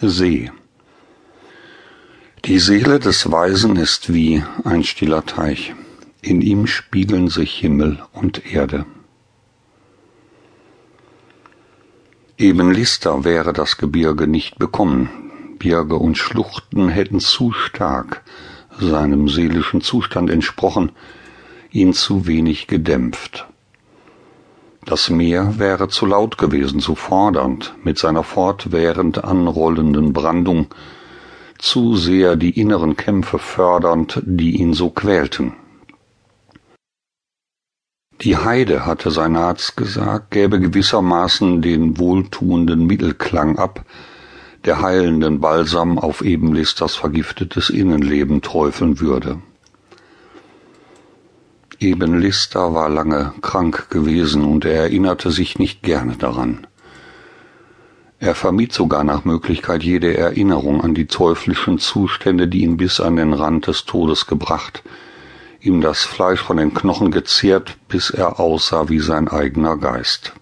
See. Die Seele des Weisen ist wie ein stiller Teich. In ihm spiegeln sich Himmel und Erde. Eben Lister wäre das Gebirge nicht bekommen. Berge und Schluchten hätten zu stark seinem seelischen Zustand entsprochen, ihn zu wenig gedämpft. Das Meer wäre zu laut gewesen, zu fordernd, mit seiner fortwährend anrollenden Brandung, zu sehr die inneren Kämpfe fördernd, die ihn so quälten. Die Heide, hatte sein Arzt gesagt, gäbe gewissermaßen den wohltuenden Mittelklang ab, der heilenden Balsam auf Ebenlisters vergiftetes Innenleben träufeln würde. Eben Lister war lange krank gewesen und er erinnerte sich nicht gerne daran. Er vermied sogar nach Möglichkeit jede Erinnerung an die teuflischen Zustände, die ihn bis an den Rand des Todes gebracht, ihm das Fleisch von den Knochen gezehrt, bis er aussah wie sein eigener Geist.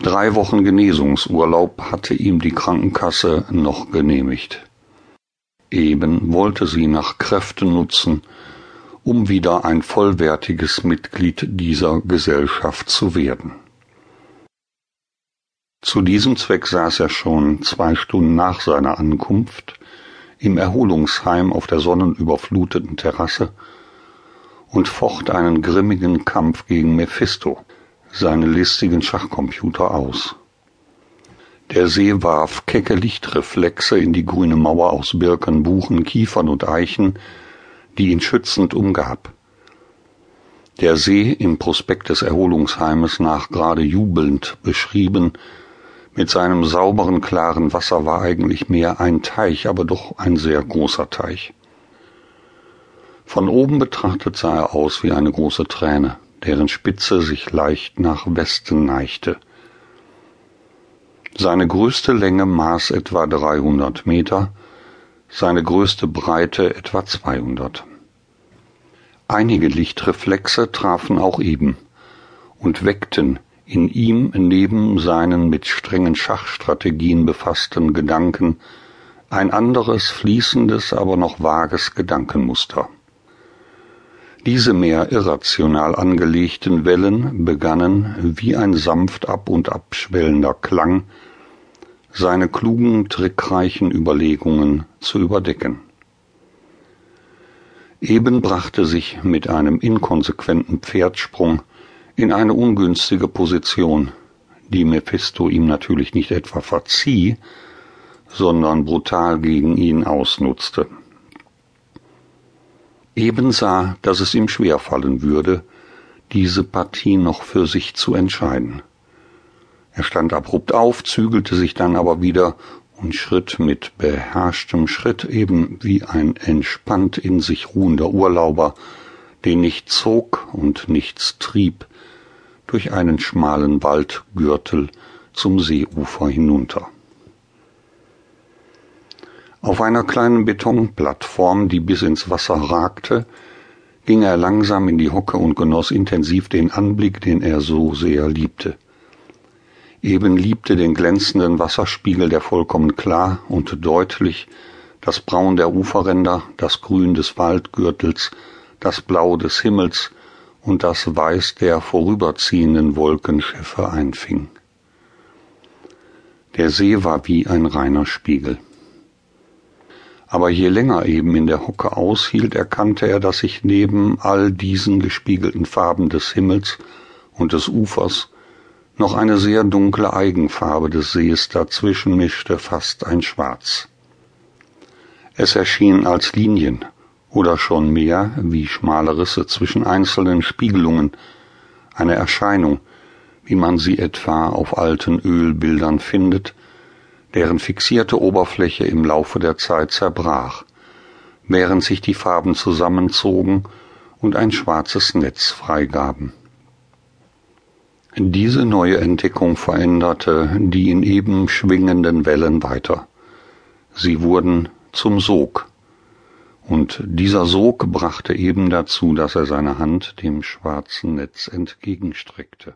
Drei Wochen Genesungsurlaub hatte ihm die Krankenkasse noch genehmigt. Eben wollte sie nach Kräften nutzen, um wieder ein vollwertiges Mitglied dieser Gesellschaft zu werden. Zu diesem Zweck saß er schon zwei Stunden nach seiner Ankunft im Erholungsheim auf der sonnenüberfluteten Terrasse und focht einen grimmigen Kampf gegen Mephisto, seinen listigen Schachcomputer, aus. Der See warf kecke Lichtreflexe in die grüne Mauer aus Birken, Buchen, Kiefern und Eichen, die ihn schützend umgab. Der See im Prospekt des Erholungsheimes nach gerade jubelnd beschrieben, mit seinem sauberen, klaren Wasser war eigentlich mehr ein Teich, aber doch ein sehr großer Teich. Von oben betrachtet sah er aus wie eine große Träne, deren Spitze sich leicht nach Westen neigte. Seine größte Länge maß etwa 300 Meter, seine größte Breite etwa 200. Einige Lichtreflexe trafen auch eben und weckten in ihm neben seinen mit strengen Schachstrategien befassten Gedanken ein anderes, fließendes, aber noch vages Gedankenmuster. Diese mehr irrational angelegten Wellen begannen, wie ein sanft ab und abschwellender Klang, seine klugen, trickreichen Überlegungen zu überdecken. Eben brachte sich mit einem inkonsequenten Pferdsprung in eine ungünstige Position, die Mephisto ihm natürlich nicht etwa verzieh, sondern brutal gegen ihn ausnutzte. Eben sah, dass es ihm schwerfallen würde, diese Partie noch für sich zu entscheiden. Er stand abrupt auf, zügelte sich dann aber wieder und schritt mit beherrschtem Schritt eben wie ein entspannt in sich ruhender Urlauber, den nichts zog und nichts trieb, durch einen schmalen Waldgürtel zum Seeufer hinunter. Auf einer kleinen Betonplattform, die bis ins Wasser ragte, ging er langsam in die Hocke und genoss intensiv den Anblick, den er so sehr liebte eben liebte den glänzenden Wasserspiegel, der vollkommen klar und deutlich das Braun der Uferränder, das Grün des Waldgürtels, das Blau des Himmels und das Weiß der vorüberziehenden Wolkenschiffe einfing. Der See war wie ein reiner Spiegel. Aber je länger eben in der Hocke aushielt, erkannte er, dass sich neben all diesen gespiegelten Farben des Himmels und des Ufers noch eine sehr dunkle Eigenfarbe des Sees dazwischen mischte fast ein Schwarz. Es erschien als Linien oder schon mehr wie schmale Risse zwischen einzelnen Spiegelungen, eine Erscheinung, wie man sie etwa auf alten Ölbildern findet, deren fixierte Oberfläche im Laufe der Zeit zerbrach, während sich die Farben zusammenzogen und ein schwarzes Netz freigaben. Diese neue Entdeckung veränderte die in eben schwingenden Wellen weiter. Sie wurden zum Sog. Und dieser Sog brachte eben dazu, dass er seine Hand dem schwarzen Netz entgegenstreckte.